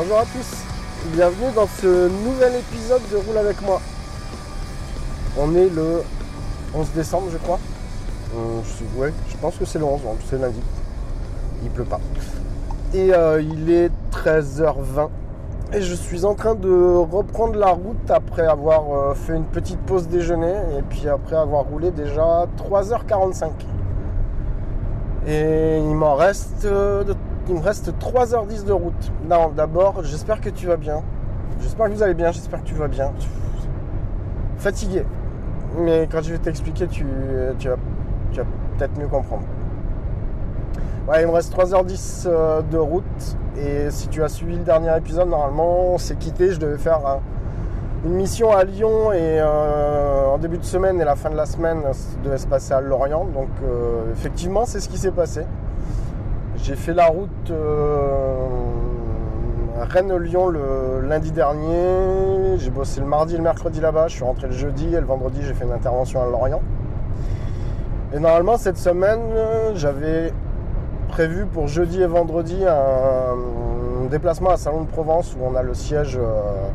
Bonjour à tous, bienvenue dans ce nouvel épisode de Roule avec moi. On est le 11 décembre je crois. Euh, ouais, je pense que c'est le 11, donc c'est lundi. Il pleut pas. Et euh, il est 13h20. Et je suis en train de reprendre la route après avoir euh, fait une petite pause déjeuner et puis après avoir roulé déjà 3h45. Et il m'en reste, de- il me reste 3h10 de route. Non, d'abord, j'espère que tu vas bien. J'espère que vous allez bien, j'espère que tu vas bien. Fatigué. Mais quand je vais t'expliquer, tu, tu vas, tu vas peut-être mieux comprendre. Ouais, il me reste 3h10 euh, de route. Et si tu as suivi le dernier épisode, normalement, on s'est quitté. Je devais faire un- une mission à Lyon et euh, en début de semaine et la fin de la semaine, ça devait se passer à Lorient. Donc, euh, effectivement, c'est ce qui s'est passé. J'ai fait la route euh, Rennes-Lyon le lundi dernier. J'ai bossé le mardi et le mercredi là-bas. Je suis rentré le jeudi et le vendredi, j'ai fait une intervention à Lorient. Et normalement, cette semaine, euh, j'avais prévu pour jeudi et vendredi un, déplacement à Salon de Provence où on a le siège euh,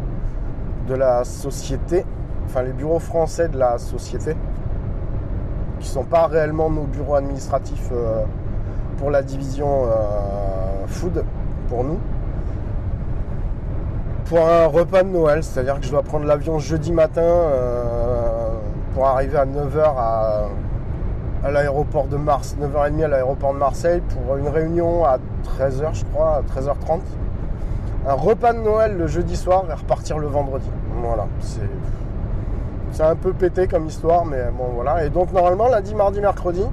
de la société, enfin les bureaux français de la société, qui sont pas réellement nos bureaux administratifs pour la division euh, food pour nous. Pour un repas de Noël, c'est-à-dire que je dois prendre l'avion jeudi matin euh, pour arriver à 9h à, l'aéroport de Mars, 9h30 à l'aéroport de Marseille pour une réunion à 13h je crois, à 13h30. Un repas de Noël le jeudi soir et repartir le vendredi. Voilà, c'est un peu pété comme histoire, mais bon voilà. Et donc normalement lundi, mardi, mercredi,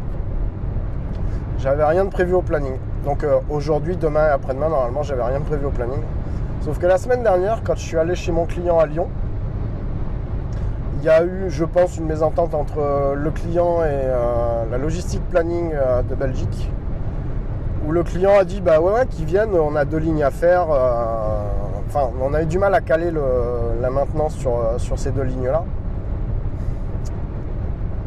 j'avais rien de prévu au planning. Donc euh, aujourd'hui, demain et après-demain, normalement, j'avais rien de prévu au planning. Sauf que la semaine dernière, quand je suis allé chez mon client à Lyon, il y a eu, je pense, une mésentente entre euh, le client et euh, la logistique planning de Belgique. Où le client a dit, bah ouais, ouais, qu'ils viennent, on a deux lignes à faire. Enfin, on a eu du mal à caler le- la maintenance sur, sur ces deux lignes-là.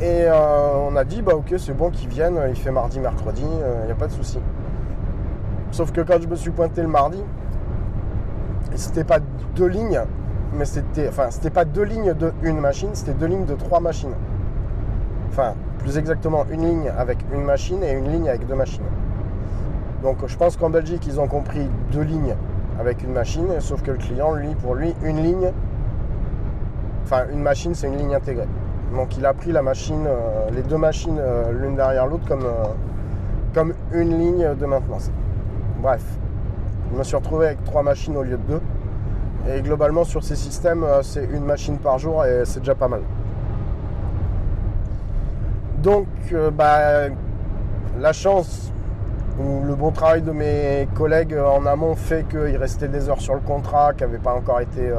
Et euh, on a dit, bah ok, c'est bon qu'ils viennent, il fait mardi, mercredi, il n'y a pas de souci. Sauf que quand je me suis pointé le mardi, c'était pas deux lignes, mais c'était, enfin, c'était pas deux lignes de une machine, c'était deux lignes de trois machines. Enfin, plus exactement, une ligne avec une machine et une ligne avec deux machines. Donc je pense qu'en Belgique, ils ont compris deux lignes avec une machine, sauf que le client, lui, pour lui, une ligne, enfin, une machine, c'est une ligne intégrée. Donc il a pris la machine, euh, les deux machines euh, l'une derrière l'autre comme, euh, comme une ligne de maintenance. Bref, je me suis retrouvé avec trois machines au lieu de deux. Et globalement sur ces systèmes, c'est une machine par jour et c'est déjà pas mal. Donc bah, la chance ou le bon travail de mes collègues en amont fait qu'il restait des heures sur le contrat qui n'avaient pas encore été euh.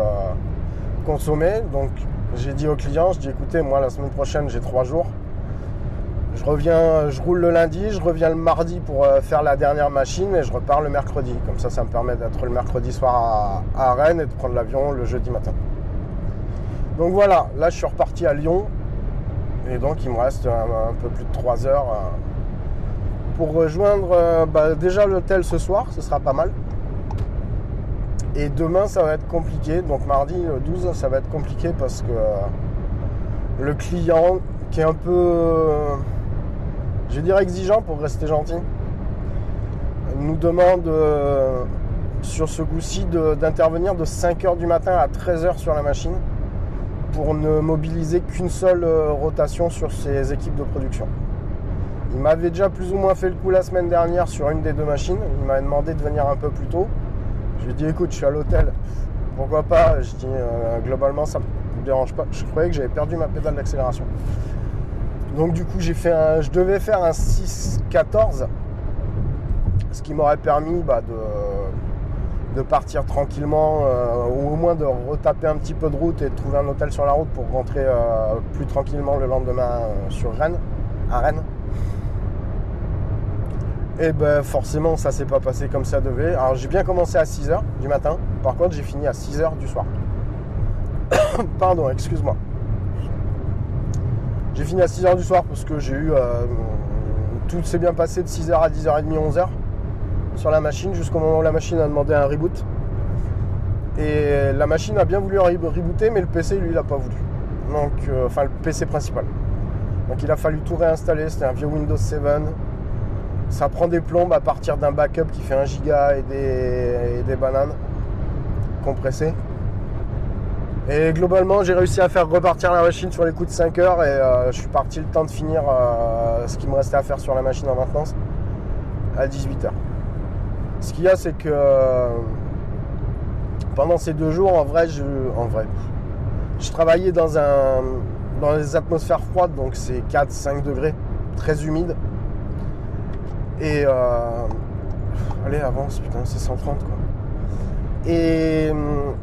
Donc j'ai dit au client, je dis écoutez, moi la semaine prochaine j'ai trois jours. Je reviens, je roule le lundi, je reviens le mardi pour euh, faire la dernière machine et je repars le mercredi. Comme ça, ça me permet d'être le mercredi soir à, à Rennes et de prendre l'avion le jeudi matin. Donc voilà, là je suis reparti à Lyon et donc il me reste un, peu plus de 3 heures euh, pour rejoindre euh, bah, déjà l'hôtel ce soir, ce sera pas mal. Et demain ça va être compliqué, donc mardi le 12 ça va être compliqué parce que euh, le client qui est un peu, je vais dire exigeant pour rester gentil, nous demande euh, sur ce coup-ci d'intervenir de, 5h du matin à 13h sur la machine pour ne mobiliser qu'une seule euh, rotation sur ses équipes de production. Il m'avait déjà plus ou moins fait le coup la semaine dernière sur une des deux machines. Il m'avait demandé de venir un peu plus tôt. Je lui ai dit écoute, je suis à l'hôtel. Pourquoi pas? Je dis euh, globalement ça me dérange pas. Je croyais que j'avais perdu ma pédale d'accélération. Donc du coup j'ai fait un. Je devais faire un 6-14. Ce qui m'aurait permis bah, de, de, partir tranquillement euh, ou au moins de retaper un petit peu de route et de trouver un hôtel sur la route pour rentrer euh, plus tranquillement le lendemain sur Rennes, à Rennes. Et ben forcément ça s'est pas passé comme ça devait. Alors j'ai bien commencé à 6h du matin, par contre j'ai fini à 6h du soir. Pardon, excuse-moi. J'ai fini à 6h du soir parce que j'ai eu... Euh, tout s'est bien passé de 6h à 10h30, 11h sur la machine jusqu'au moment où la machine a demandé un reboot. Et la machine a bien voulu rebooter mais le PC lui il pas voulu. Donc, euh, enfin le PC principal. Donc il a fallu tout réinstaller, c'était un vieux Windows 7 ça prend des plombes à partir d'un backup qui fait 1 giga et des, bananes compressées. Et globalement, j'ai réussi à faire repartir la machine sur les coups de 5 heures et euh, je suis parti le temps de finir euh, ce qui me restait à faire sur la machine en maintenance à 18 heures. Ce qu'il y a, c'est que euh, pendant ces deux jours, en vrai, je, en vrai, je travaillais dans un dans les atmosphères froides, donc c'est 4-5 degrés, très humide. Et euh, allez, avance, putain, c'est 130 quoi. Et hum,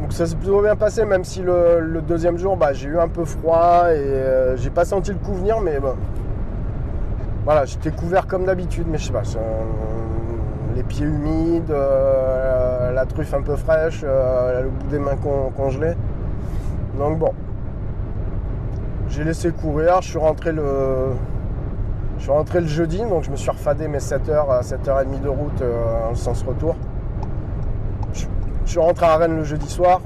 donc ça s'est plutôt bien passé, même si le, deuxième jour, bah, j'ai eu un peu froid et euh, j'ai pas senti le coup venir, mais bon. Voilà, j'étais couvert comme d'habitude, mais je sais pas, les pieds humides, euh, la truffe un peu fraîche, le bout des mains congelées. Donc bon, j'ai laissé courir, je suis rentré le, je suis rentré le jeudi, donc je me suis refadé mes 7h à 7h30 de route euh, en sens retour. Je, suis rentré à Rennes le jeudi soir.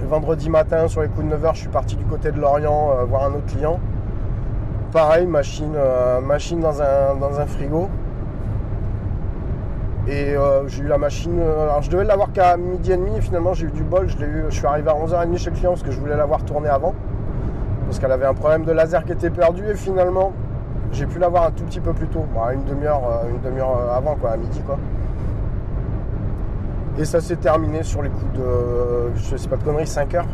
Le vendredi matin, sur les coups de 9h, je suis parti du côté de Lorient euh, voir un autre client. Pareil, machine, euh, machine dans, un, frigo. Et j'ai eu la machine. alors je devais l'avoir qu'à midi et demi et finalement j'ai eu du bol. Je, je suis arrivé à 11h30 chez le client parce que je voulais l'avoir tournée avant. Parce qu'elle avait un problème de laser qui était perdu et finalement j'ai pu l'avoir un tout petit peu plus tôt, une demi-heure, euh, demi-heure euh, avant, quoi, à midi, quoi. Et ça s'est terminé sur les coups de, je sais pas de conneries, 5 heures.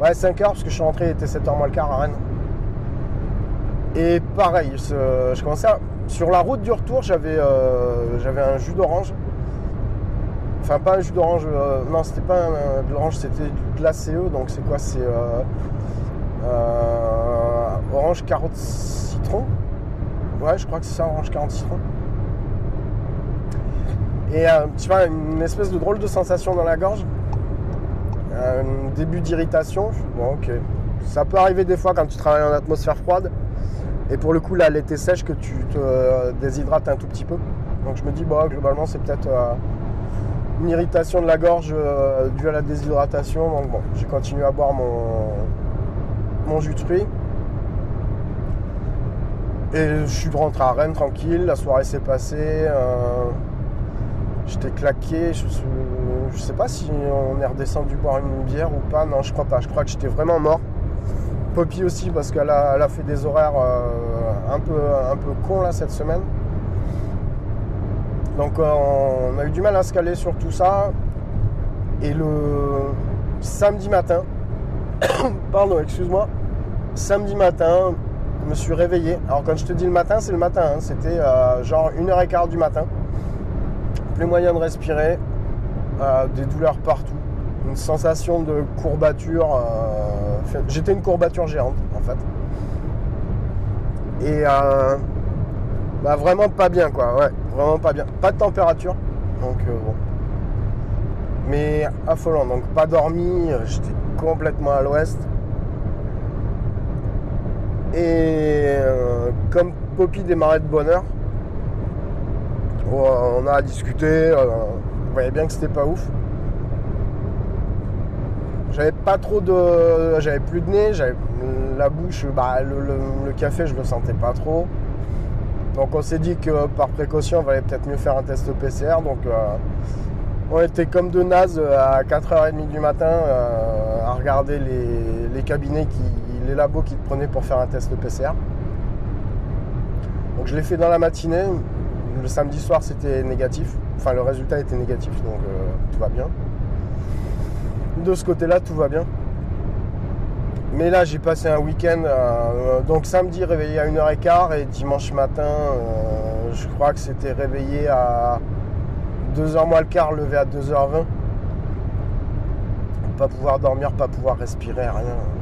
Ouais, 5 heures, parce que je suis rentré, il était 7h moins le quart à Rennes. Et pareil, je commençais à, sur la route du retour, j'avais euh, un jus d'orange. Enfin, pas un jus d'orange, non, c'était pas de l'orange, c'était du glacéeux, donc c'est quoi C'est orange carotte citron. Ouais, je crois que c'est ça, orange 46 francs. Et euh, tu vois, une espèce de drôle de sensation dans la gorge. Un début d'irritation. Bon, ok. Ça peut arriver des fois quand tu travailles en atmosphère froide. Et pour le coup, là, l'été sèche que tu te euh, déshydrates un tout petit peu. Donc je me dis, bon, globalement, c'est peut-être euh, une irritation de la gorge due à la déshydratation. Donc bon, j'ai continué à boire mon, mon jus de fruits. Et je suis rentré à Rennes tranquille, la soirée s'est passée. Euh, j'étais claqué, je, je, sais pas si on est redescendu boire une bière ou pas, non je crois pas, je crois que j'étais vraiment mort. Poppy aussi parce qu'elle a, fait des horaires euh, un, peu, cons là cette semaine. Donc euh, on a eu du mal à se caler sur tout ça. Et le samedi matin, pardon, excuse-moi, samedi matin, me suis réveillé. Alors quand je te dis le matin, c'est le matin. Hein. C'était euh, genre 1h15 du matin. Plus moyen de respirer. Euh, des douleurs partout. Une sensation de courbature. Euh, j'étais une courbature géante en fait. Et bah, vraiment pas bien quoi. Ouais, vraiment pas bien. Pas de température. Donc bon. Mais affolant. Donc pas dormi. J'étais complètement à l'ouest. Et euh, comme Poppy démarrait de bonne heure, on a discuté, euh, on voyait bien que c'était pas ouf. J'avais pas trop de. J'avais plus de nez, j'avais la bouche, bah, le, café, je le sentais pas trop. Donc on s'est dit que par précaution, il valait peut-être mieux faire un test PCR. Donc euh, on était comme de nazes à 4h30 du matin à regarder les, cabinets, qui, les labos qui te prenaient pour faire un test PCR. Donc je l'ai fait dans la matinée. Le samedi soir, c'était négatif. Enfin, le résultat était négatif, donc euh, tout va bien. De ce côté-là, tout va bien. Mais là, j'ai passé un week-end. Euh, donc samedi, réveillé à 1h15 et dimanche matin, euh, je crois que c'était réveillé à 2h moins le quart, levé à 2h20. Pas pouvoir dormir, pas pouvoir respirer, rien.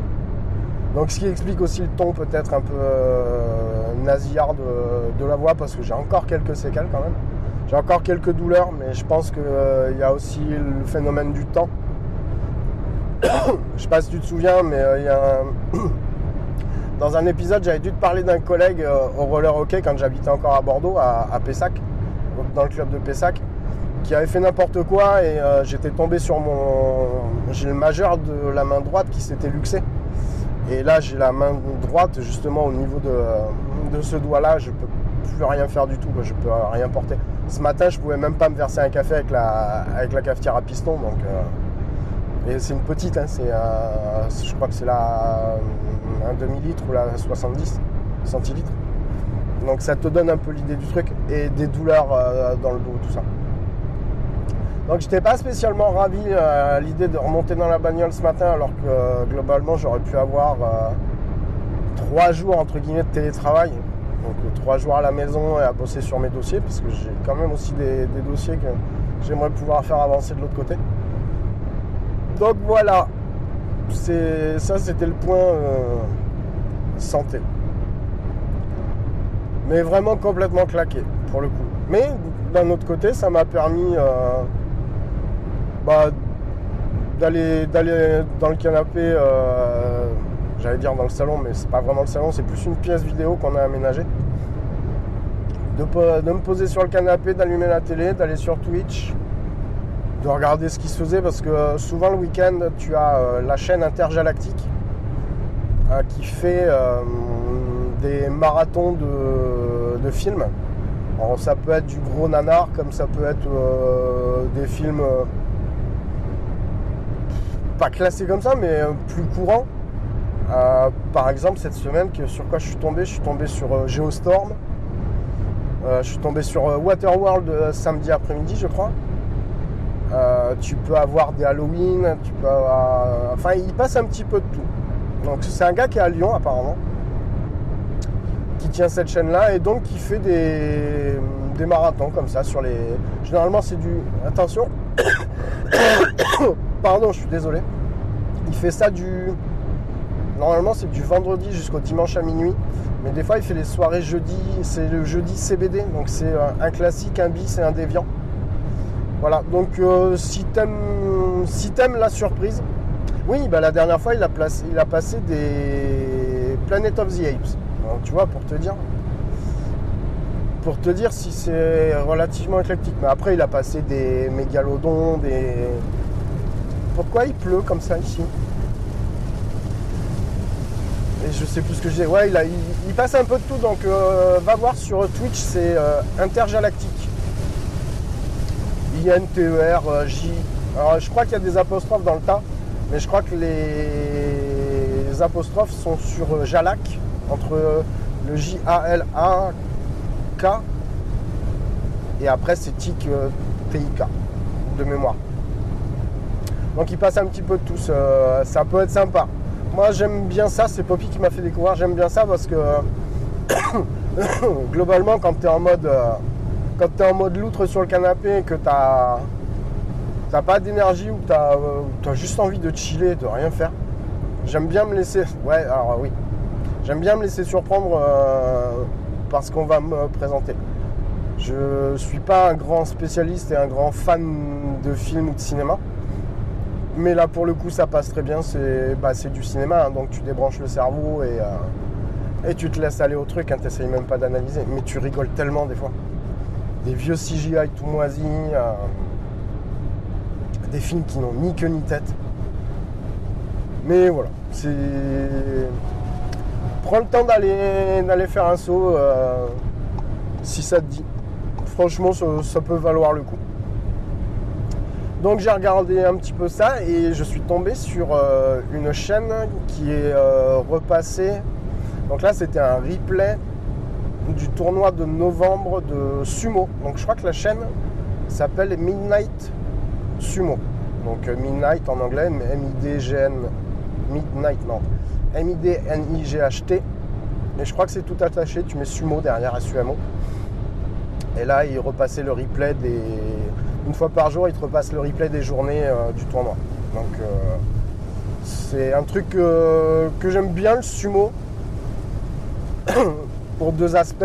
Donc ce qui explique aussi le ton peut-être un peu euh, nasillard de, la voix parce que j'ai encore quelques séquelles quand même. J'ai encore quelques douleurs, mais je pense qu'il y a aussi le phénomène du temps je sais pas si tu te souviens, mais euh, dans un épisode, j'avais dû te parler d'un collègue euh, au roller hockey quand j'habitais encore à Bordeaux, à, Pessac, dans le club de Pessac, qui avait fait n'importe quoi et euh, j'étais tombé sur mon. J'ai le majeur de la main droite qui s'était luxé. Et là, j'ai la main droite justement au niveau de, ce doigt-là. Je peux plus rien faire du tout. Je peux rien porter. Ce matin, je pouvais même pas me verser un café avec la, avec la cafetière à piston. Donc, c'est une petite, hein, euh, je crois que c'est la un demi-litre ou la 70 centilitres. Donc ça te donne un peu l'idée du truc et des douleurs euh, dans le dos, tout ça. Donc j'étais pas spécialement ravi euh, à l'idée de remonter dans la bagnole ce matin alors que globalement j'aurais pu avoir trois jours entre guillemets de télétravail. Donc trois jours à la maison et à bosser sur mes dossiers parce que j'ai quand même aussi des dossiers que j'aimerais pouvoir faire avancer de l'autre côté. Donc voilà, ça c'était le point euh, santé. Mais vraiment complètement claqué pour le coup. Mais d'un autre côté, ça m'a permis euh, bah, d'aller dans le canapé, euh, j'allais dire dans le salon, mais c'est pas vraiment le salon, c'est plus une pièce vidéo qu'on a aménagée. De, de, me poser sur le canapé, d'allumer la télé, d'aller sur Twitch, de regarder ce qui se faisait parce que souvent le week-end tu as euh, la chaîne intergalactique euh, qui fait des marathons de, films. Alors, ça peut être du gros nanar comme ça peut être des films pas classés comme ça mais plus courants. par exemple cette semaine sur quoi je suis tombé, je suis tombé sur Geostorm. je suis tombé sur Waterworld samedi après-midi je crois. Euh, tu peux avoir des Halloween, tu peux Enfin, il passe un petit peu de tout. Donc c'est un gars qui est à Lyon apparemment, qui tient cette chaîne-là et donc qui fait des, des marathons comme ça sur les... Généralement c'est du... Attention. Pardon, je suis désolé. Il fait ça du... Normalement c'est du vendredi jusqu'au dimanche à minuit. Mais des fois il fait les soirées jeudi. C'est le jeudi CBD. Donc c'est un classique, un bis et un déviant. Voilà, donc euh, si t'aimes si la surprise, oui, bah, la dernière fois il a, il a passé des Planet of the Apes. tu vois, pour te dire. Pour te dire si c'est relativement éclectique. Mais après il a passé des mégalodons, des. Pourquoi il pleut comme ça ici Et je sais plus ce que disais. Ouais, il, a, il, passe un peu de tout, donc euh, va voir sur Twitch, c'est euh, intergalactique. I-N-T-E-R, euh, je crois qu'il y a des apostrophes dans le tas, mais je crois que les apostrophes sont sur euh, Jalac, entre euh, le J-A-L-A-K et après c'est TIC T-I-K de mémoire. Donc il passe un petit peu de tout, ça peut être sympa. Moi j'aime bien ça, c'est Poppy qui m'a fait découvrir, j'aime bien ça parce que globalement quand tu es en mode quand tu es en mode loutre sur le canapé et que tu n'as pas d'énergie ou que tu as, juste envie de chiller, de rien faire, j'aime bien me laisser. Ouais, alors oui. J'aime bien me laisser surprendre euh, par ce qu'on va me présenter. Je ne suis pas un grand spécialiste et un grand fan de films ou de cinéma. Mais là, pour le coup, ça passe très bien. C'est bah, du cinéma, hein, donc tu débranches le cerveau et, euh, et tu te laisses aller au truc. Hein, tu n'essayes même pas d'analyser. Mais tu rigoles tellement des fois des vieux CGI tout moisis, euh, des films qui n'ont ni queue ni tête. Mais voilà, c'est. Prends le temps d'aller, d'aller faire un saut euh, si ça te dit. Franchement, ça, peut valoir le coup. Donc j'ai regardé un petit peu ça et je suis tombé sur euh, une chaîne qui est euh, repassée. Donc là c'était un replay du tournoi de novembre de sumo. Donc je crois que la chaîne s'appelle Midnight Sumo. Donc Midnight en anglais, M-I-D-G-N. Midnight, non. M-I-D-N-I-G-H-T. Et je crois que c'est tout attaché, tu mets sumo derrière S-U-M-O. Et là, il repassait le replay des. Une fois par jour, il te repasse le replay des journées euh, du tournoi. Donc, euh, c'est un truc que j'aime bien, le sumo. pour deux aspects.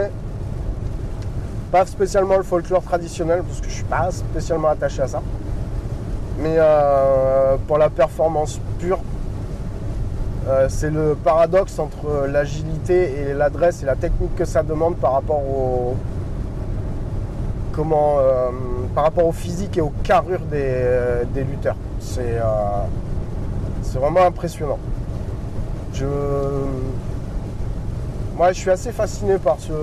Pas spécialement le folklore traditionnel, parce que je suis pas spécialement attaché à ça. Mais euh, pour la performance pure, euh, c'est le paradoxe entre l'agilité et l'adresse et la technique que ça demande par rapport au comment euh, par rapport au physique et aux carrures des, lutteurs. C'est c'est vraiment impressionnant. Je moi je suis assez fasciné par ce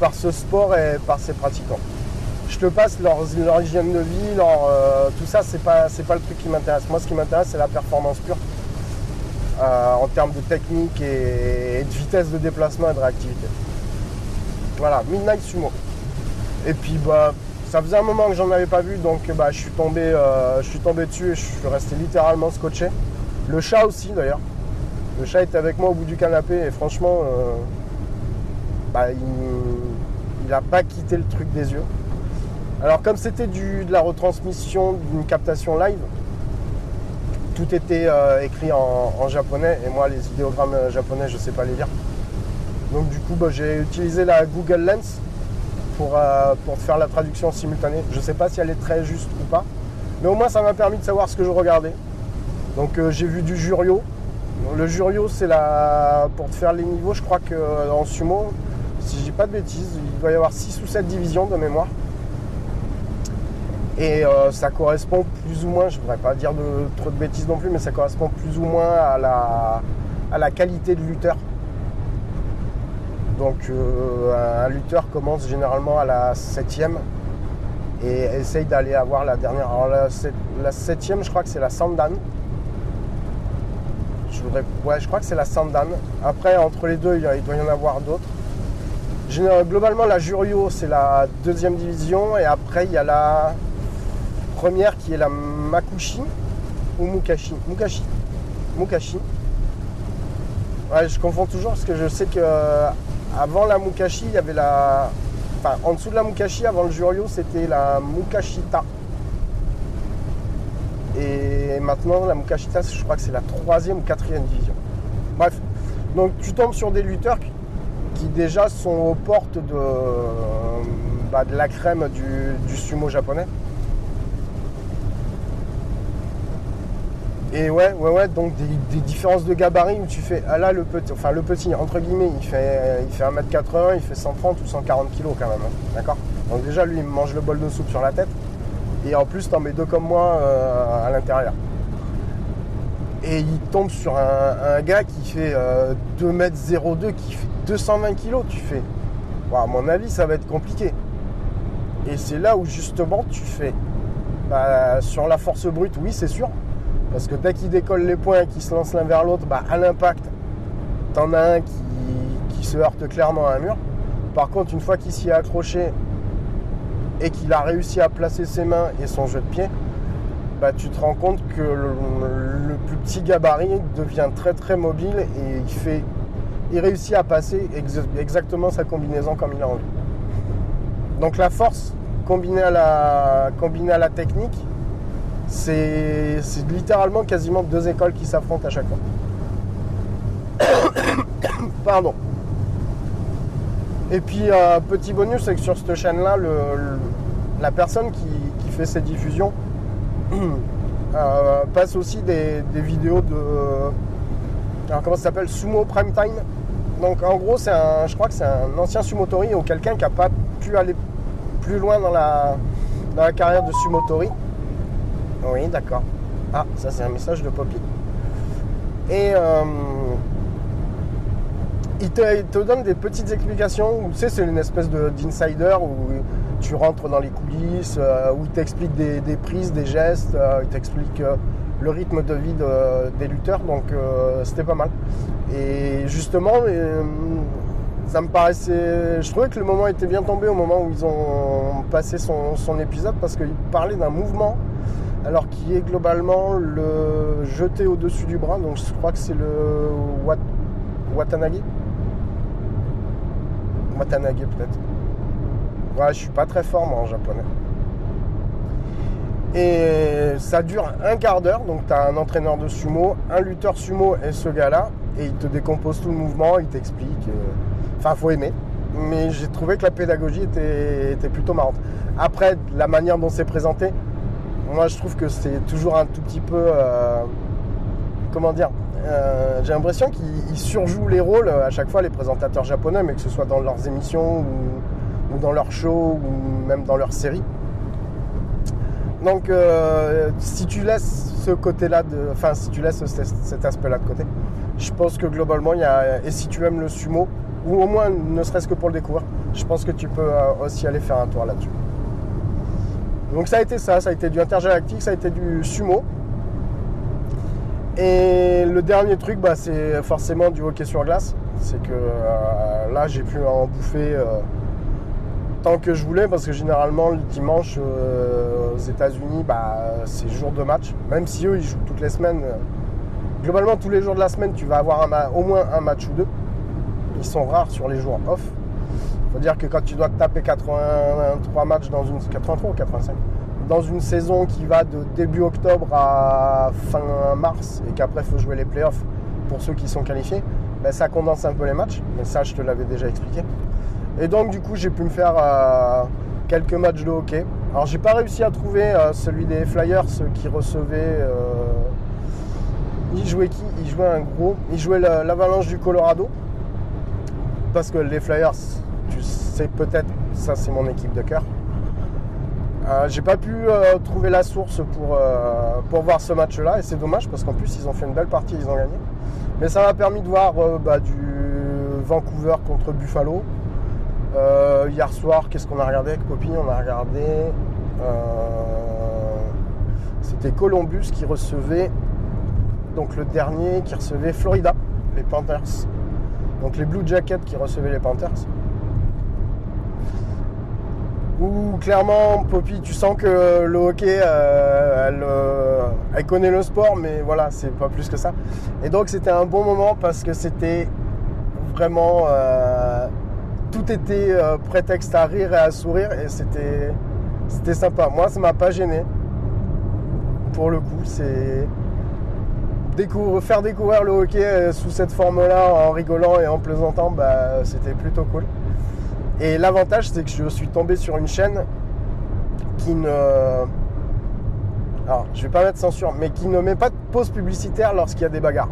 par ce sport et par ses pratiquants je te passe leur, hygiène de vie, euh, tout ça, c'est pas, pas le truc qui m'intéresse. Moi, ce qui m'intéresse, c'est la performance pure euh, en termes de technique et, de vitesse de déplacement et de réactivité. Voilà, Midnight Sumo. Et puis, bah, ça faisait un moment que j'en avais pas vu, donc bah, je, suis tombé, euh, je suis tombé dessus et je suis resté littéralement scotché. Le chat aussi, d'ailleurs. Le chat était avec moi au bout du canapé et franchement, bah, il n'a pas quitté le truc des yeux. Alors comme c'était de la retransmission d'une captation live, tout était euh, écrit en, japonais et moi les idéogrammes euh, japonais je sais pas les lire. Donc du coup bah, j'ai utilisé la Google Lens pour, euh, faire la traduction simultanée. Je ne sais pas si elle est très juste ou pas, mais au moins ça m'a permis de savoir ce que je regardais. Donc j'ai vu du Jurio. Le Jurio c'est la. pour faire les niveaux, je crois qu'en sumo, si je dis pas de bêtises, il doit y avoir 6 ou 7 divisions de mémoire. Et euh, ça correspond plus ou moins, je ne voudrais pas dire de, trop de bêtises non plus, mais ça correspond plus ou moins à la, à la qualité de lutteur. Donc euh, un lutteur commence généralement à la septième et essaye d'aller avoir la dernière. Alors la, septième, je crois que c'est la Sandan. Je voudrais, ouais, je crois que c'est la Sandan. Après, entre les deux, il, doit y en avoir d'autres. Globalement, la Jurio, c'est la deuxième division. Et après, il y a la première qui est la Makushi ou Mukashi. Mukashi. Mukashi. Ouais, je confonds toujours parce que je sais que avant la Mukashi, il y avait la. Enfin, en dessous de la Mukashi, avant le Juryo, c'était la Mukashita. Et maintenant, la Mukashita, je crois que c'est la troisième ou quatrième division. Bref, donc tu tombes sur des lutteurs qui, déjà sont aux portes de, bah, de la crème du sumo japonais. Et ouais, ouais, ouais, donc des, différences de gabarit où tu fais, ah là, le petit, enfin le petit, entre guillemets, il fait, il fait 1m80, il fait 130 ou 140 kg quand même, hein, d'accord? Donc déjà, lui, il mange le bol de soupe sur la tête, et en plus, t'en mets deux comme moi euh, à l'intérieur. Et il tombe sur un, gars qui fait 2m02, euh, qui fait 220 kg, tu fais, à mon avis, ça va être compliqué. Et c'est là où justement tu fais, bah, sur la force brute, oui, c'est sûr, parce que dès qu'ils décollent les points et qu'ils se lancent l'un vers l'autre, bah, à l'impact, t'en as un qui, se heurte clairement à un mur. Par contre, une fois qu'il s'y est accroché et qu'il a réussi à placer ses mains et son jeu de pied, bah, tu te rends compte que le, plus petit gabarit devient très très mobile et il, fait, il réussit à passer exactement sa combinaison comme il a envie. Donc la force combinée à la technique, c'est littéralement quasiment deux écoles qui s'affrontent à chaque fois. Pardon. Et puis, un petit bonus, c'est que sur cette chaîne-là, la personne qui, fait ces diffusions euh, passe aussi des, vidéos de. Alors, comment ça s'appelle Sumo Prime Time. Donc, en gros, c'est un, je crois que c'est un ancien sumotori ou quelqu'un qui n'a pas pu aller plus loin dans la, dans la carrière de sumotori oui, d'accord. Ah, ça c'est un message de Poppy. Et euh, il, te, donne des petites explications. Tu sais, c'est une espèce d'insider où tu rentres dans les coulisses, euh, où il t'explique des, prises, des gestes, euh, il t'explique le rythme de vie des lutteurs. Donc c'était pas mal. Et justement, ça me paraissait. Je trouvais que le moment était bien tombé au moment où ils ont passé son, son épisode parce qu'il parlait d'un mouvement alors qui est globalement le jeté au-dessus du bras. Donc je crois que c'est le Watanagi. Watanagi peut-être. Ouais, je suis pas très fort en japonais. Et ça dure un quart d'heure, donc tu as un entraîneur de sumo, un lutteur sumo et ce gars-là, et il te décompose tout le mouvement, il t'explique. Euh, enfin, faut aimer. Mais j'ai trouvé que la pédagogie était, était plutôt marrante. Après, la manière dont c'est présenté, moi je trouve que c'est toujours un tout petit peu. Euh, comment dire euh, J'ai l'impression qu'ils surjouent les rôles à chaque fois, les présentateurs japonais, mais que ce soit dans leurs émissions ou, dans leurs shows ou même dans leurs séries. Donc euh, si tu laisses ce côté-là, enfin si tu laisses cet, aspect-là de côté, je pense que globalement il y a. Et si tu aimes le sumo, ou au moins ne serait-ce que pour le découvrir, je pense que tu peux aussi aller faire un tour là-dessus. Donc ça a été ça, ça a été du intergalactique, ça a été du sumo. Et le dernier truc, bah, c'est forcément du hockey sur glace. C'est que euh, là, j'ai pu en bouffer euh, tant que je voulais, parce que généralement, le dimanche euh, aux États-Unis, bah, c'est jour de match. Même si eux, ils jouent toutes les semaines. globalement, tous les jours de la semaine, tu vas avoir au moins un match ou deux. Ils sont rares sur les jours off faut dire que quand tu dois taper 83 matchs dans une 83 ou 85 dans une saison qui va de début octobre à fin mars et qu'après il faut jouer les playoffs pour ceux qui sont qualifiés, ben, ça condense un peu les matchs. Mais ça, je te l'avais déjà expliqué. Et donc du coup, j'ai pu me faire euh, quelques matchs de hockey. Alors j'ai pas réussi à trouver euh, celui des Flyers qui recevait. Euh, il jouait qui? Il jouait un gros. Il jouait l'Avalanche du Colorado. Parce que les Flyers, c'est peut-être, ça c'est mon équipe de cœur. Euh, j'ai pas pu euh, trouver la source pour, euh, pour voir ce match-là et c'est dommage parce qu'en plus ils ont fait une belle partie, ils ont gagné. Mais ça m'a permis de voir bah, du Vancouver contre Buffalo. hier soir, qu'est-ce qu'on a regardé avec Poppy? On a regardé. C'était Columbus qui recevait, donc le dernier qui recevait Florida, les Panthers. Donc les Blue Jackets qui recevaient les Panthers où clairement, Poppy, tu sens que le hockey, euh, euh, elle, connaît le sport, mais voilà, c'est pas plus que ça. Et donc, c'était un bon moment parce que c'était vraiment. Euh, tout était prétexte à rire et à sourire, et c'était, c'était sympa. Moi, ça m'a pas gêné. Pour le coup, c'est. faire découvrir le hockey sous cette forme-là, en rigolant et en plaisantant, bah, c'était plutôt cool. Et l'avantage, c'est que je suis tombé sur une chaîne qui ne. Alors, je vais pas mettre censure, mais qui ne met pas de pause publicitaire lorsqu'il y a des bagarres.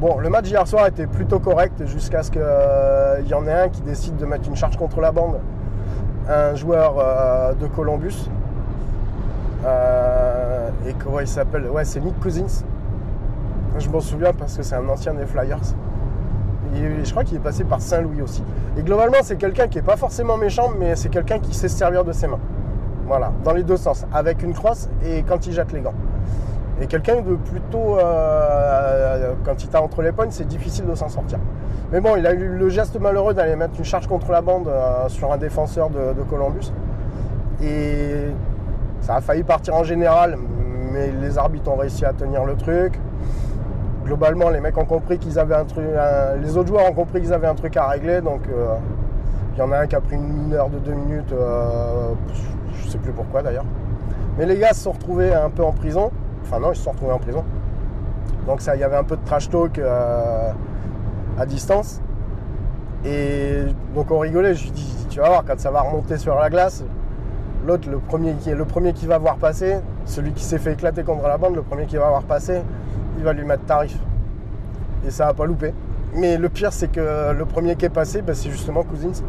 Bon, le match hier soir était plutôt correct jusqu'à ce qu'il euh, y en ait un qui décide de mettre une charge contre la bande. Un joueur euh, de Columbus. Euh, et comment il s'appelle? Ouais, c'est Nick Cousins. Je m'en souviens parce que c'est un ancien des Flyers je crois qu'il est passé par Saint-Louis aussi. Et globalement, c'est quelqu'un qui n'est pas forcément méchant, mais c'est quelqu'un qui sait se servir de ses mains. Voilà, dans les deux sens, avec une crosse et quand il jette les gants. Et quelqu'un de plutôt. Euh, quand il t'a entre les poignes, c'est difficile de s'en sortir. Mais bon, il a eu le geste malheureux d'aller mettre une charge contre la bande euh, sur un défenseur de, de, Columbus. Et ça a failli partir en général, mais les arbitres ont réussi à tenir le truc globalement, les mecs ont compris qu'ils avaient un truc. les autres joueurs ont compris qu'ils avaient un truc à régler. Donc, euh, il y en a un qui a pris une heure de deux minutes. Euh, je sais plus pourquoi d'ailleurs. Mais les gars se sont retrouvés un peu en prison. Enfin, non, ils se sont retrouvés en prison. Donc, ça, il y avait un peu de trash talk euh, à distance. Et donc, on rigolait. Je lui dis, tu vas voir, quand ça va remonter sur la glace, l'autre, le premier, qui, le premier qui va voir passer, celui qui s'est fait éclater contre la bande, le premier qui va voir passer, il va lui mettre tarif. Et ça va pas louper. Mais le pire, c'est que le premier qui est passé, bah, c'est justement Cousins.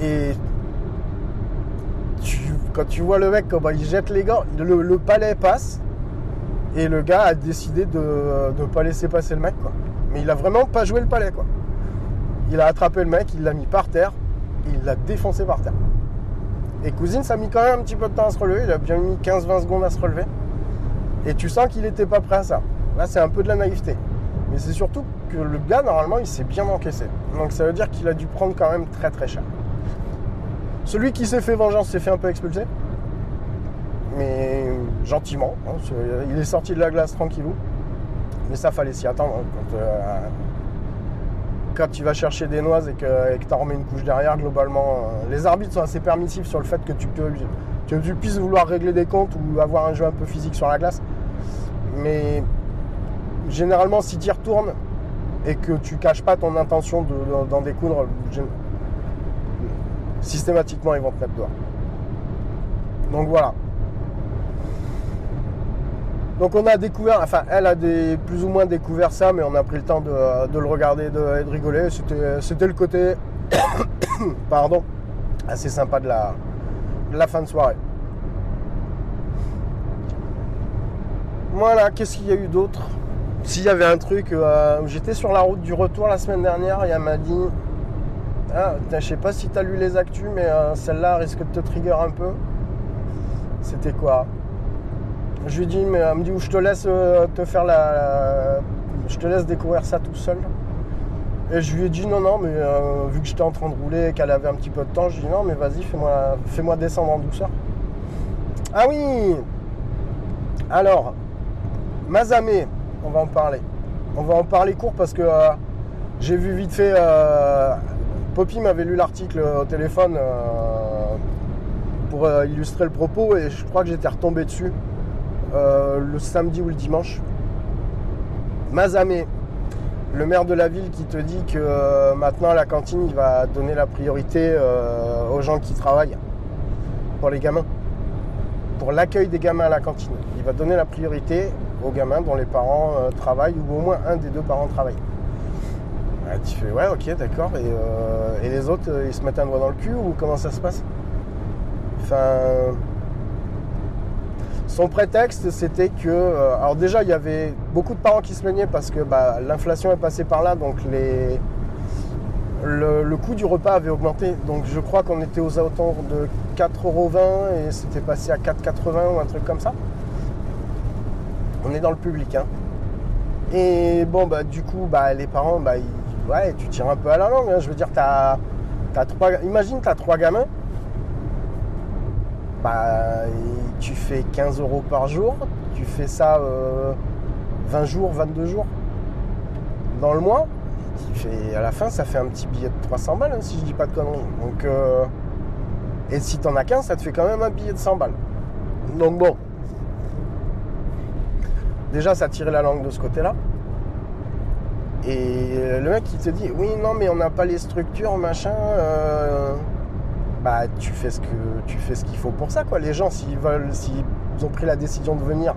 Et quand tu vois le mec, il jette les gants, le, palais passe. Et le gars a décidé de ne pas laisser passer le mec. Mais il a vraiment pas joué le palais, quoi. Il a attrapé le mec, il l'a mis par terre, il l'a défoncé par terre. Et Cousine, ça a mis quand même un petit peu de temps à se relever, il a bien mis 15-20 secondes à se relever. Et tu sens qu'il n'était pas prêt à ça. Là, c'est un peu de la naïveté. Mais c'est surtout que le gars, normalement, il s'est bien encaissé. Donc ça veut dire qu'il a dû prendre quand même très très cher. Celui qui s'est fait vengeance s'est fait un peu expulser. Mais gentiment. Hein, il est sorti de la glace tranquillou. Mais ça fallait s'y attendre. Hein, euh, quand, tu vas chercher des noises et que tu en remets une couche derrière, globalement, euh, les arbitres sont assez permissifs sur le fait que tu puisses vouloir régler des comptes ou avoir un jeu un peu physique sur la glace. Mais généralement, si tu y retournes et que tu caches pas ton intention d'en découdre, systématiquement, ils vont te mettre dehors. Donc voilà. Donc on a découvert, enfin elle a plus ou moins découvert ça, mais on a pris le temps de, le regarder et de, rigoler. C'était le côté, pardon, assez sympa de la, la fin de soirée. Voilà, qu'est-ce qu'il y a eu d'autre? S'il y avait un truc, euh, j'étais sur la route du retour la semaine dernière et elle m'a dit ah, je sais pas si tu as lu les actus, mais euh, celle-là risque de te trigger un peu. C'était quoi? Je lui dis, mais elle me dit où je te laisse euh, te faire la, Je te laisse découvrir ça tout seul. Et je lui ai dit non, non, mais vu que j'étais en train de rouler et qu'elle avait un petit peu de temps, je lui ai dit non, mais vas-y, fais-moi fais descendre en douceur. Ah oui Alors, Mazamé, on va en parler. On va en parler court parce que euh, j'ai vu vite fait. Euh, Poppy m'avait lu l'article au téléphone euh, pour illustrer le propos et je crois que j'étais retombé dessus le samedi ou le dimanche. Mazamé, le maire de la ville qui te dit que maintenant la cantine il va donner la priorité aux gens qui travaillent pour les gamins, pour l'accueil des gamins à la cantine. Il va donner la priorité aux gamins dont les parents euh, travaillent ou au moins un des deux parents travaille. tu fais ouais ok d'accord et, euh, les autres euh, ils se mettent un doigt dans le cul ou comment ça se passe? Enfin son prétexte c'était que alors déjà il y avait beaucoup de parents qui se plaignaient parce que bah, l'inflation est passée par là donc les le, coût du repas avait augmenté. Donc je crois qu'on était aux alentours de 4,20€ et c'était passé à 4,80€ ou un truc comme ça on est dans le public. Hein. Et bon, bah, du coup, bah, les parents, bah, ouais, tu tires un peu à la langue. Hein. Je veux dire, t'as, as trois, imagine, tu as trois gamins. Bah, tu fais 15 euros par jour. Tu fais ça 20 euh, jours, 22 jours dans le mois. Tu à la fin, ça fait un petit billet de 300 balles, hein, si je dis pas de conneries. Donc, euh, et si t'en as 15, ça te fait quand même un billet de 100 balles. Donc bon, Déjà, ça tirait la langue de ce côté-là. Et le mec qui te dit oui non mais on n'a pas les structures machin euh, bah tu fais ce que tu fais ce qu'il faut pour ça quoi les gens s'ils veulent s'ils ont pris la décision de venir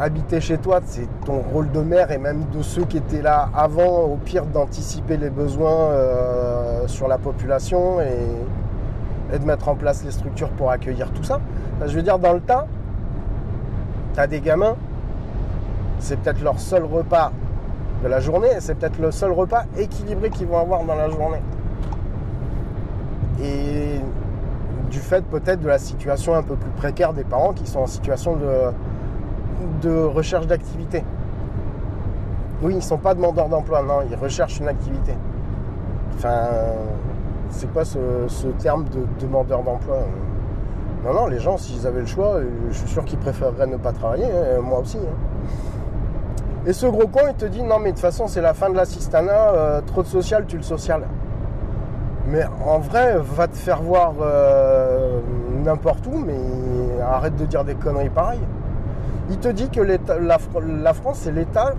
habiter chez toi c'est ton rôle de maire et même de ceux qui étaient là avant au pire d'anticiper les besoins euh, sur la population et, de mettre en place les structures pour accueillir tout ça je veux dire dans le tas des gamins, c'est peut-être leur seul repas de la journée, c'est peut-être le seul repas équilibré qu'ils vont avoir dans la journée. Et du fait peut-être de la situation un peu plus précaire des parents qui sont en situation de, recherche d'activité. Oui, ils ne sont pas demandeurs d'emploi, non, ils recherchent une activité. Enfin, c'est quoi ce, ce terme de demandeur d'emploi non, non, les gens, s'ils avaient le choix, euh, je suis sûr qu'ils préféreraient ne pas travailler, hein, moi aussi. Hein. Et ce gros con, il te dit non, mais de toute façon, c'est la fin de l'assistanat, euh, trop de social, tu le social. Mais en vrai, va te faire voir euh, n'importe où, mais arrête de dire des conneries pareilles. Il te dit que la, la France, c'est l'État,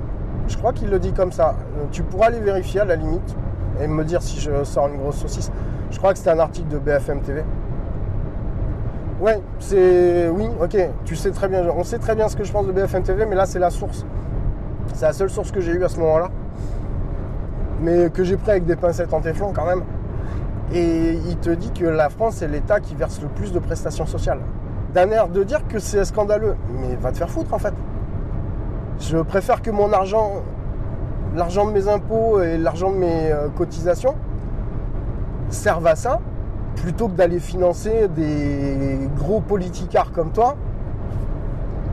je crois qu'il le dit comme ça. Tu pourras aller vérifier à la limite et me dire si je sors une grosse saucisse. Je crois que c'était un article de BFM TV. Ouais, c'est. Oui, ok. Tu sais très bien. On sait très bien ce que je pense de BFM TV, mais là, c'est la source. C'est la seule source que j'ai eue à ce moment-là. Mais que j'ai pris avec des pincettes en téflon quand même. Et il te dit que la France est l'État qui verse le plus de prestations sociales. D'un air de dire que c'est scandaleux. Mais va te faire foutre en fait. Je préfère que mon argent, l'argent de mes impôts et l'argent de mes euh, cotisations servent à ça plutôt que d'aller financer des gros politicards comme toi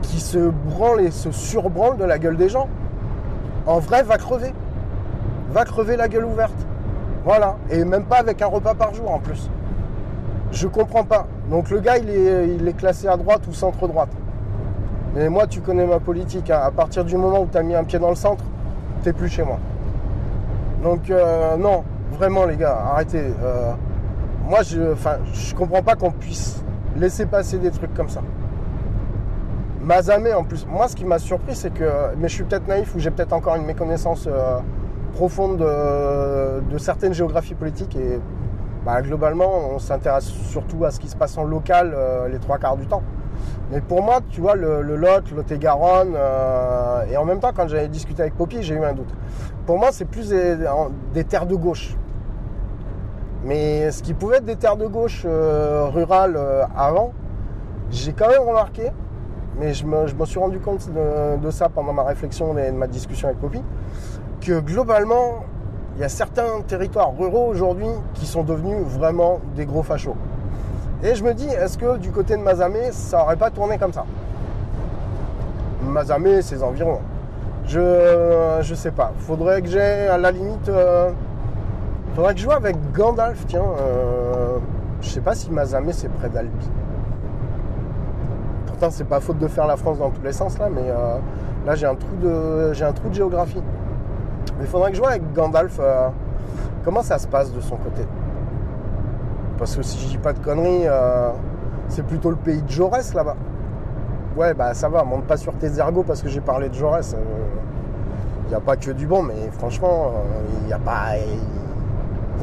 qui se branlent et se surbranlent de la gueule des gens. En vrai, va crever. Va crever la gueule ouverte. Voilà. Et même pas avec un repas par jour en plus. Je comprends pas. Donc le gars, il est, classé à droite ou centre-droite. Mais moi, tu connais ma politique. Hein. À partir du moment où tu as mis un pied dans le centre, t'es plus chez moi. Donc euh, non, vraiment les gars, arrêtez. Euh, moi, je, je comprends pas qu'on puisse laisser passer des trucs comme ça. Mazamé en plus. Moi, ce qui m'a surpris, c'est que, mais je suis peut-être naïf ou j'ai peut-être encore une méconnaissance euh, profonde de, certaines géographies politiques et bah, globalement, on s'intéresse surtout à ce qui se passe en local euh, les trois quarts du temps. Mais pour moi, tu vois, le, Lot, le Lot-et-Garonne, euh, et en même temps, quand j'avais discuté avec Poppy, j'ai eu un doute. Pour moi, c'est plus des terres de gauche. Mais ce qui pouvait être des terres de gauche euh, rurales euh, avant, j'ai quand même remarqué, mais je me, suis rendu compte de, ça pendant ma réflexion et ma discussion avec Poppy, que globalement, il y a certains territoires ruraux aujourd'hui qui sont devenus vraiment des gros fachos. Et je me dis, est-ce que du côté de Mazamé, ça aurait pas tourné comme ça? Mazamé, ses environs. Je, je sais pas. Faudrait que j'ai à la limite. Euh, Faudrait que je joue avec Gandalf, tiens. Euh, je sais pas si Mazamé c'est près d'Albi. Pourtant c'est pas faute de faire la France dans tous les sens là, mais euh, là j'ai un trou de j'ai un trou de géographie. Mais faudrait que je joue avec Gandalf. Euh, comment ça se passe de son côté? Parce que si je dis pas de conneries, c'est plutôt le pays de Jaurès là-bas. Ouais bah ça va, monte pas sur tes ergots parce que j'ai parlé de Jaurès. Il n'y a pas que du bon, mais franchement, il n'y a pas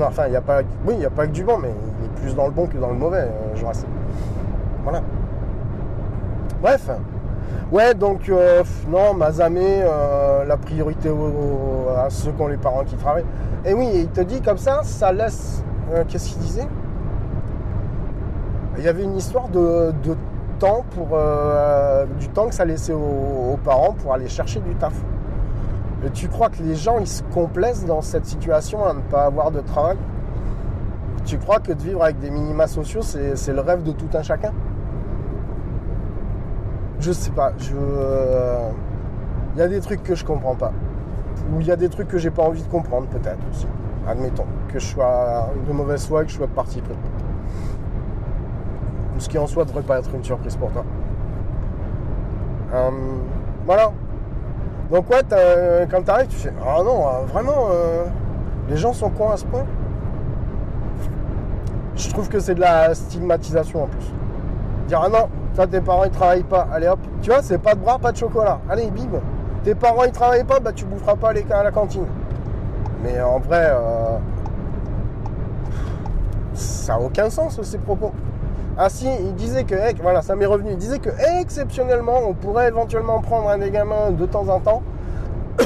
enfin, il n'y a pas, oui, il n'y a pas que du bon, mais il est plus dans le bon que dans le mauvais, euh, Voilà. Bref. Ouais, donc, euh, non, Mazamé, euh, la priorité à ceux qui ont les parents qui travaillent. Et oui, il te dit comme ça, ça laisse. Qu'est-ce qu'il disait? Il y avait une histoire de, temps pour. du temps que ça laissait aux parents pour aller chercher du taf tu crois que les gens ils se complaisent dans cette situation à ne pas avoir de travail? Tu crois que de vivre avec des minima sociaux, c'est le rêve de tout un chacun? Je sais pas. Je, il y a des trucs que je comprends pas. Ou il y a des trucs que j'ai pas envie de comprendre, peut-être aussi. Admettons que je sois de mauvaise foi, que je sois parti pris. Ce qui en soi devrait pas être une surprise pour toi. Euh, voilà. Donc ouais, quand t'arrives, tu fais Ah non, euh, vraiment, euh, les gens sont cons à ce point? Je trouve que c'est de la stigmatisation en plus. Dire Ah non, toi tes parents ils travaillent pas, allez hop. Tu vois, c'est pas de bras, pas de chocolat. Allez, bim. Tes parents ils travaillent pas, bah tu boufferas pas les à la cantine. Mais en vrai, euh, ça a aucun sens ces propos. Ah si, il disait que, voilà, ça m'est revenu, il disait que exceptionnellement, on pourrait éventuellement prendre un des gamins de temps en temps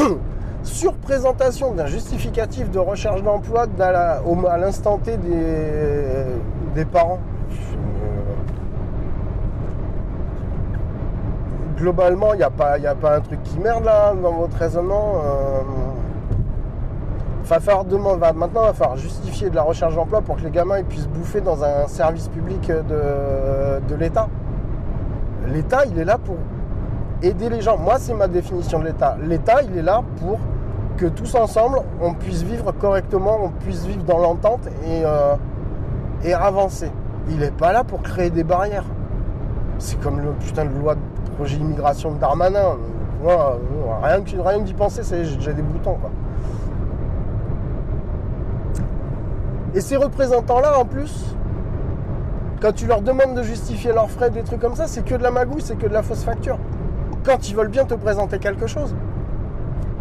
sur présentation d'un justificatif de recherche d'emploi à l'instant T des, parents. Globalement, il n'y a, pas, a pas un truc qui merde là dans votre raisonnement. Euh, va falloir maintenant, il va falloir justifier de la recherche d'emploi pour que les gamins puissent bouffer dans un service public de, de l'État. L'État, il est là pour aider les gens. Moi, c'est ma définition de l'État. L'État, il est là pour que tous ensemble, on puisse vivre correctement, on puisse vivre dans l'entente et, euh, et avancer. Il n'est pas là pour créer des barrières. C'est comme le putain de loi de projet immigration de Darmanin. Rien que, rien d'y penser, j'ai des boutons. Et ces représentants-là, en plus, quand tu leur demandes de justifier leurs frais, des trucs comme ça, c'est que de la magouille, c'est que de la fausse facture. Quand ils veulent bien te présenter quelque chose.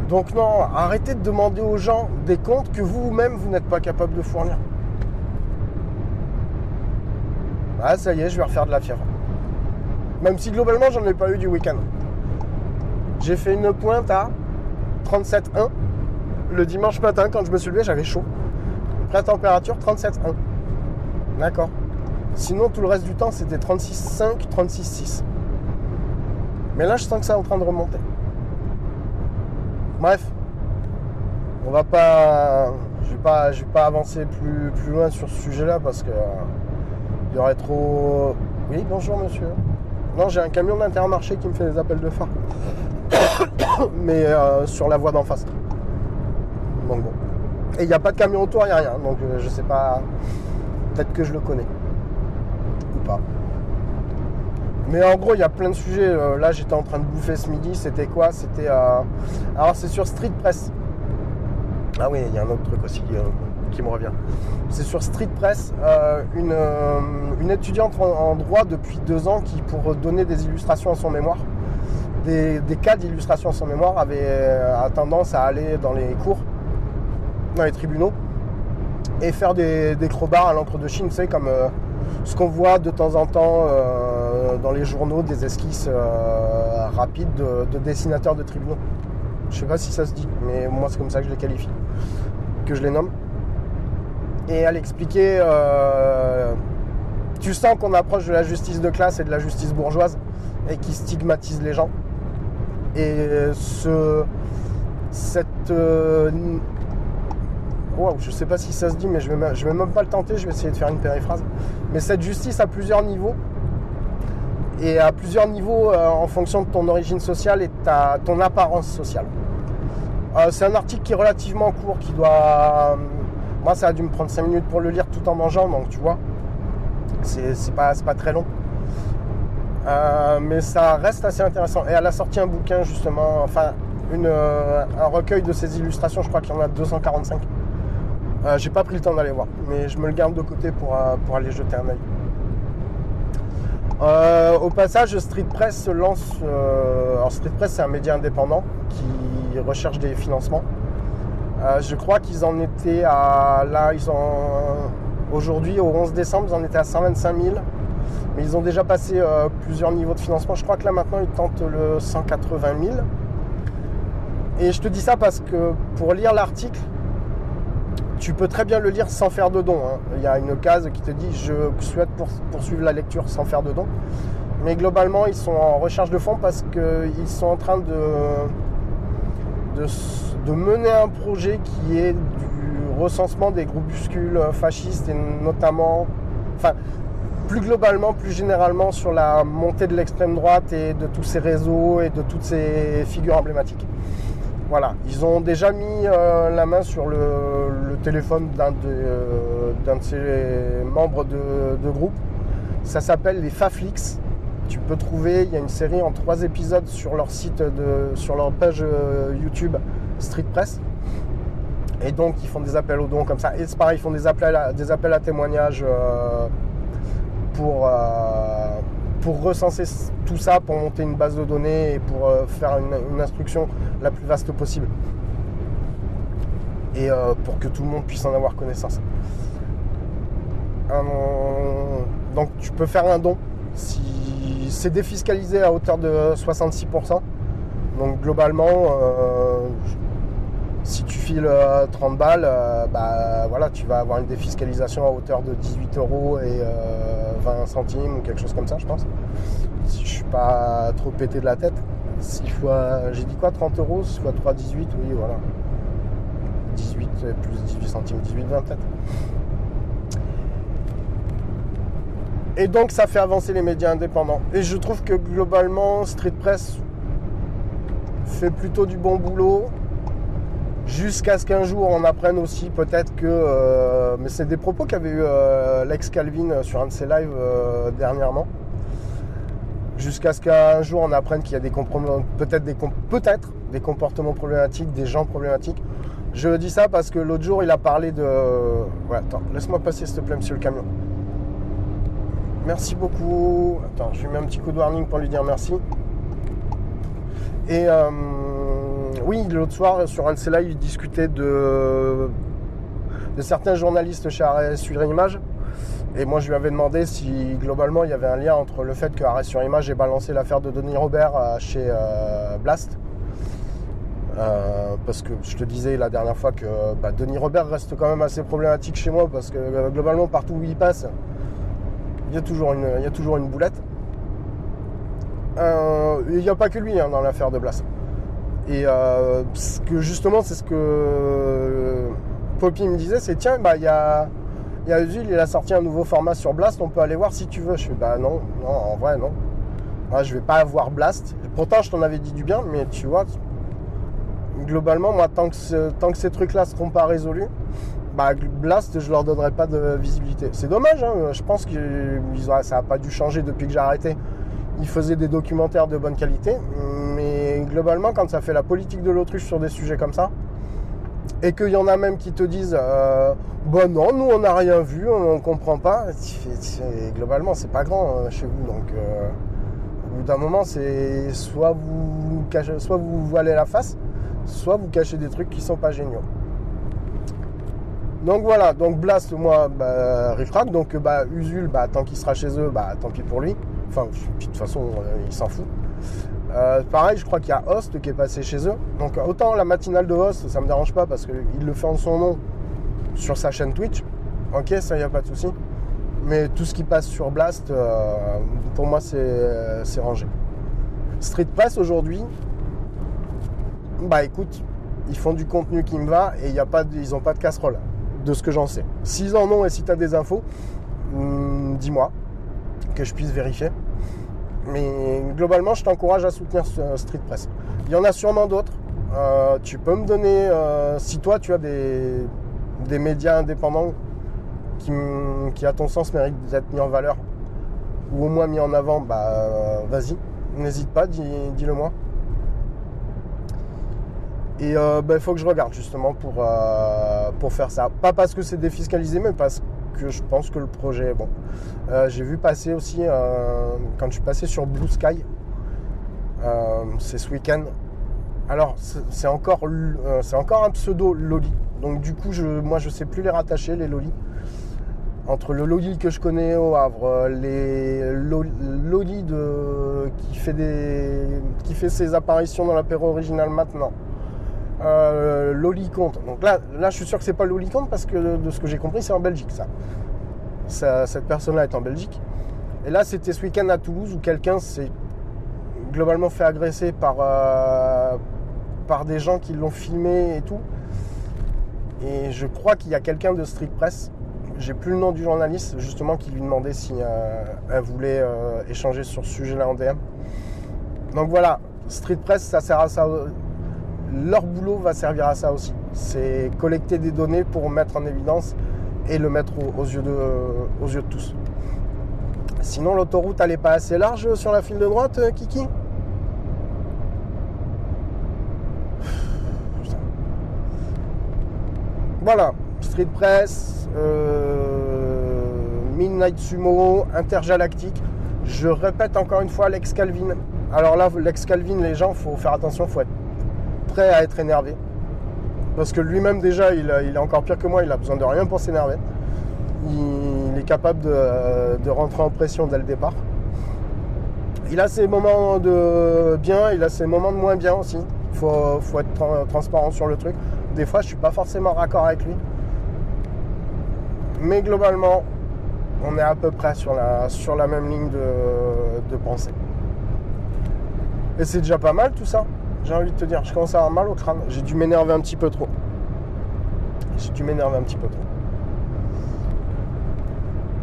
Donc non, arrêtez de demander aux gens des comptes que vous-même, vous, n'êtes pas capable de fournir. Ah, ça y est, je vais refaire de la fièvre. Même si globalement, j'en ai pas eu du week-end. J'ai fait une pointe à 37,1 le dimanche matin quand je me suis levé, j'avais chaud. Pré température 37,1. D'accord. Sinon, tout le reste du temps, c'était 36,5, 36,6. Mais là, je sens que ça est en train de remonter. Bref, on va pas, je vais pas, vais pas avancer plus, plus loin sur ce sujet-là parce que il y aurait trop. Oui, bonjour monsieur. Non, j'ai un camion d'intermarché qui me fait des appels de phare. Mais euh, sur la voie d'en face. Donc bon. Et il n'y a pas de camion autour, il n'y a rien. Donc euh, je sais pas. Peut-être que je le connais. Ou pas. Mais en gros, il y a plein de sujets. Euh, là, j'étais en train de bouffer ce midi. C'était quoi? C'était. Alors, c'est sur Street Press. Ah oui, il y a un autre truc aussi qui me revient. C'est sur Street Press, une, une, étudiante en, droit depuis deux ans qui, pour donner des illustrations à son mémoire, des, cas d'illustration à son mémoire, avait tendance à aller dans les cours les tribunaux et faire des, des à l'encre de Chine, c'est comme euh, ce qu'on voit de temps en temps euh, dans les journaux, des esquisses euh, rapides de, dessinateurs de tribunaux. Je sais pas si ça se dit, mais moi c'est comme ça que je les qualifie, que je les nomme. Et elle expliquait, tu sens qu'on approche de la justice de classe et de la justice bourgeoise et qui stigmatise les gens. Et ce, cette wow, je sais pas si ça se dit, mais je vais, vais même pas le tenter, je vais essayer de faire une périphrase. Mais cette justice à plusieurs niveaux, et à plusieurs niveaux euh, en fonction de ton origine sociale et ta, ton apparence sociale. Euh, c'est un article qui est relativement court, qui doit. moi, ça a dû me prendre 5 minutes pour le lire tout en mangeant, donc tu vois, c'est pas, pas très long. Euh, mais ça reste assez intéressant. Et elle a sorti un bouquin justement, enfin, un recueil de ses illustrations, je crois qu'il y en a 245. Euh, j'ai pas pris le temps d'aller voir, mais je me le garde de côté pour, euh, pour aller jeter un œil. Euh, au passage, Street Press se lance. alors, Street Press, c'est un média indépendant qui recherche des financements. je crois qu'ils en étaient à. Là, ils ont. Aujourd'hui, au 11 décembre, ils en étaient à 125 000. Mais ils ont déjà passé plusieurs niveaux de financement. Je crois que là, maintenant, ils tentent le 180 000. Et je te dis ça parce que pour lire l'article, tu peux très bien le lire sans faire de don. Hein. Il y a une case qui te dit je souhaite poursuivre la lecture sans faire de don. Mais globalement, ils sont en recherche de fonds parce qu'ils sont en train de, de, mener un projet qui est du recensement des groupuscules fascistes et notamment, enfin, plus globalement, plus généralement sur la montée de l'extrême droite et de tous ces réseaux et de toutes ces figures emblématiques. Voilà, ils ont déjà mis euh, la main sur le, téléphone d'un de, euh, ses membres de, groupe. Ça s'appelle les Faflix. Tu peux trouver, il y a une série en trois épisodes sur leur site, de, sur leur page euh, YouTube Street Press. Et donc ils font des appels aux dons comme ça. Et c'est pareil, ils font des appels à, des appels à témoignages pour pour recenser tout ça, pour monter une base de données et pour euh, faire une, instruction la plus vaste possible. Et euh, pour que tout le monde puisse en avoir connaissance. donc tu peux faire un don si c'est défiscalisé à hauteur de 66%. Donc globalement, euh, si tu files 30 balles, bah voilà, tu vas avoir une défiscalisation à hauteur de 18 euros et 20 centimes ou quelque chose comme ça, je pense. Si je suis pas trop pété de la tête. 6 fois, j'ai dit quoi 30 euros 6 fois 3, 18, oui, voilà. 18 plus 18 centimes, 18, 20 peut-être. Et donc ça fait avancer les médias indépendants. Et je trouve que globalement, Street Press fait plutôt du bon boulot. Jusqu'à ce qu'un jour on apprenne aussi peut-être que... Euh, mais c'est des propos qu'avait eu euh, Lex Calvin sur un de ses lives euh, dernièrement. Jusqu'à ce qu'un jour on apprenne qu'il y a des peut-être des, peut des comportements problématiques, des gens problématiques. Je dis ça parce que l'autre jour il a parlé de... Ouais, attends, laisse-moi passer s'il te plaît monsieur le camion. Merci beaucoup. Attends, je lui mets un petit coup de warning pour lui dire merci. Et oui, l'autre soir, sur un de ces lives, il discutait de, certains journalistes chez Arrêt sur Image. Et moi, je lui avais demandé si globalement il y avait un lien entre le fait que Arrêt sur Image ait balancé l'affaire de Denis Robert euh, chez euh, Blast. Euh, parce que je te disais la dernière fois que bah, Denis Robert reste quand même assez problématique chez moi parce que globalement partout où il passe, il y a toujours une, boulette. Il n'y a pas que lui hein, dans l'affaire de Blas. Et ce que justement c'est ce que Poppy me disait, c'est tiens bah il y a y a Usul, il a sorti un nouveau format sur Blast, on peut aller voir si tu veux. Je fais bah non, non, en vrai non. Moi, je vais pas avoir Blast. Pourtant je t'en avais dit du bien, mais tu vois, globalement, moi, tant que, tant que ces trucs-là ne seront pas résolus, bah, Blast, je leur donnerai pas de visibilité. C'est dommage, hein. je pense que ça n'a pas dû changer depuis que j'ai arrêté. Ils faisaient des documentaires de bonne qualité, mais globalement, quand ça fait la politique de l'autruche sur des sujets comme ça, et qu'il y en a même qui te disent euh, Bon, non, nous on n'a rien vu, on ne comprend pas. globalement, c'est pas grand hein, chez vous, donc euh, au bout d'un moment, c'est soit vous soit vous voilez la face, soit vous cachez des trucs qui sont pas géniaux. Donc voilà, donc Blast, moi, bah, Donc bah, Usul, bah, tant qu'il sera chez eux, bah, tant pis pour lui. Enfin, de toute façon, euh, il s'en fout. Euh, pareil, je crois qu'il y a Host qui est passé chez eux. Donc autant la matinale de Host, ça me dérange pas parce qu'il le fait en son nom sur sa chaîne Twitch. Ok, ça, n'y a pas de souci. Mais tout ce qui passe sur Blast, euh, pour moi, c'est rangé. Street Press aujourd'hui, bah écoute, ils font du contenu qui me va et y a pas ils n'ont pas de casserole, de ce que j'en sais. S'ils en ont et si tu as des infos, hmm, dis-moi, que je puisse vérifier. Mais globalement, je t'encourage à soutenir Street Press. Il y en a sûrement d'autres. Euh, tu peux me donner, euh, si toi tu as des, des médias indépendants qui, qui, à ton sens, méritent d'être mis en valeur ou au moins mis en avant, bah vas-y, n'hésite pas, dis-le moi. Et il euh, ben, faut que je regarde justement pour, euh, pour faire ça. Pas parce que c'est défiscalisé, mais parce que je pense que le projet est bon. Euh, j'ai vu passer aussi, quand je suis passé sur Blue Sky, c'est ce week-end. Alors, c'est encore, encore un pseudo Loli. Donc, du coup, je, moi, je sais plus les rattacher, les Loli. Entre le Loli que je connais au Havre, les Loli de, qui, fait des, qui fait ses apparitions dans l'apéro original maintenant euh, Loliconte. Donc là, là, je suis sûr que c'est pas Loliconte parce que de ce que j'ai compris, c'est en Belgique ça. Cette personne-là est en Belgique. Et là, c'était ce week-end à Toulouse où quelqu'un s'est globalement fait agresser par, euh, par des gens qui l'ont filmé et tout. Et je crois qu'il y a quelqu'un de Street Press, j'ai plus le nom du journaliste, justement, qui lui demandait si euh, elle voulait euh, échanger sur ce sujet-là en DM. Donc voilà, Street Press, ça sert à ça leur boulot va servir à ça aussi. C'est collecter des données pour mettre en évidence et le mettre aux, yeux, de, aux yeux de tous. Sinon, l'autoroute, elle n'est pas assez large sur la file de droite, euh, Kiki? Voilà, Street Press, euh, Midnight Sumo, Intergalactique. Je répète encore une fois Lex Calvin. Alors là, Lex Calvin, les gens, faut faire attention, faut être à être énervé. Parce que lui-même déjà, il, est encore pire que moi, il a besoin de rien pour s'énerver. Il, est capable de, rentrer en pression dès le départ. Il a ses moments de bien, il a ses moments de moins bien aussi. Il faut, être transparent sur le truc. Des fois, je suis pas forcément raccord avec lui. Mais globalement, on est à peu près sur la, sur la même ligne de pensée. Et c'est déjà pas mal tout ça j'ai envie de te dire, je commence à avoir mal au crâne. J'ai dû m'énerver un petit peu trop. J'ai dû m'énerver un petit peu trop.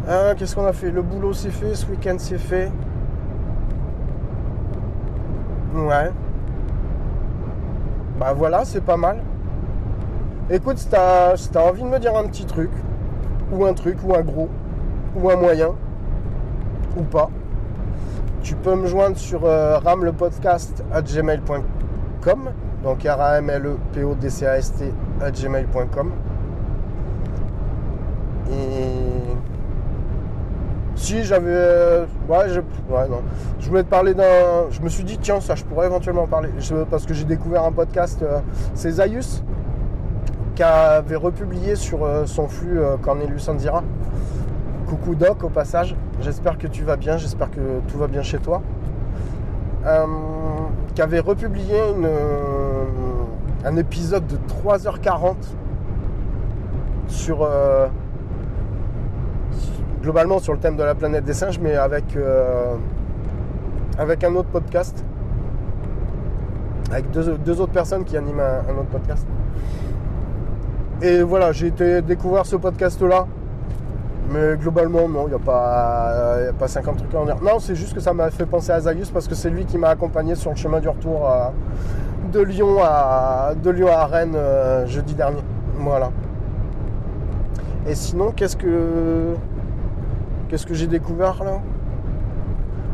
Ah, qu'est-ce qu'on a fait? Le boulot s'est fait, ce week-end c'est fait. Ouais. Bah voilà, c'est pas mal. Écoute, si t'as envie de me dire un petit truc, ou un truc, ou un gros, ou un moyen, ou pas, tu peux me joindre sur euh, ramlepodcast à donc r a e t gmail.com. Et si j'avais. Euh, ouais, je, ouais, non. je voulais te parler d'un. Je me suis dit, tiens, ça, je pourrais éventuellement parler. parce que j'ai découvert un podcast, euh, c'est Zayus, qui avait republié sur euh, son flux Cornelius Anzira. Coucou Doc, au passage. J'espère que tu vas bien, j'espère que tout va bien chez toi qui avait republié une, un épisode de 3h40 sur euh, globalement sur le thème de la planète des singes, mais avec, euh, avec un autre podcast. Avec deux, deux autres personnes qui animent un, un autre podcast. Et voilà, j'ai été découvrir ce podcast-là. Mais globalement, non, il n'y a, pas- y a pas 50 trucs à en dire. Non, c'est juste que ça m'a fait penser à Zayus parce que c'est lui qui m'a accompagné sur le chemin du retour euh, de, Lyon à, de Lyon à Rennes euh, jeudi dernier. Voilà. Et sinon, qu'est-ce que. Qu'est-ce que j'ai découvert là?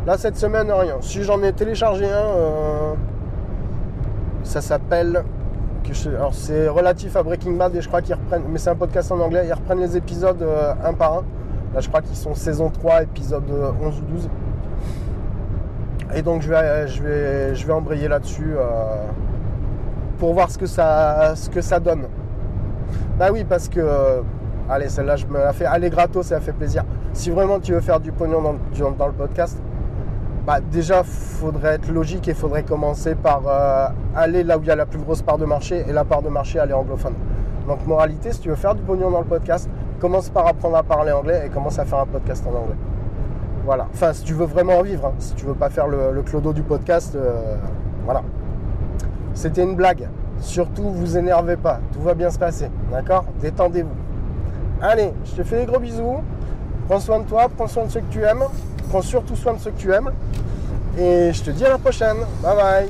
Là, cette semaine, rien. Si j'en ai téléchargé un, euh, ça s'appelle. Alors, c'est relatif à Breaking Bad et je crois qu'ils reprennent. Mais c'est un podcast en anglais. Ils reprennent les épisodes euh, un par un. Là, je crois qu'ils sont saison 3, épisode euh, 11 ou 12. Et donc, je vais, je vais, embrayer là-dessus euh, pour voir ce que ça, donne. Bah oui, parce que. euh, allez, celle-là, je me la fais. Allez, gratos, ça fait plaisir. Si vraiment tu veux faire du pognon dans, dans le podcast, bah déjà, faudrait être logique et faudrait commencer par euh, aller là où il y a la plus grosse part de marché et la part de marché, elle est anglophone. Donc, moralité, si tu veux faire du pognon dans le podcast, commence par apprendre à parler anglais et commence à faire un podcast en anglais. Voilà. Enfin, si tu veux vraiment en vivre, hein. si tu veux pas faire le, clodo du podcast, euh, voilà. C'était une blague. Surtout, vous énervez pas. Tout va bien se passer. D'accord? Détendez-vous. Allez, je te fais des gros bisous. Prends soin de toi, prends soin de ceux que tu aimes. Prends surtout soin de ceux que tu aimes. Et je te dis à la prochaine. Bye bye.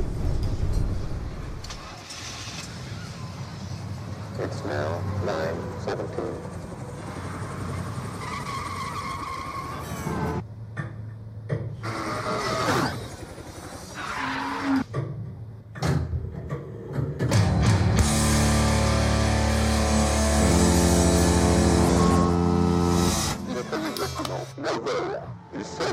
It's now 9:17. No, no, no, うっそ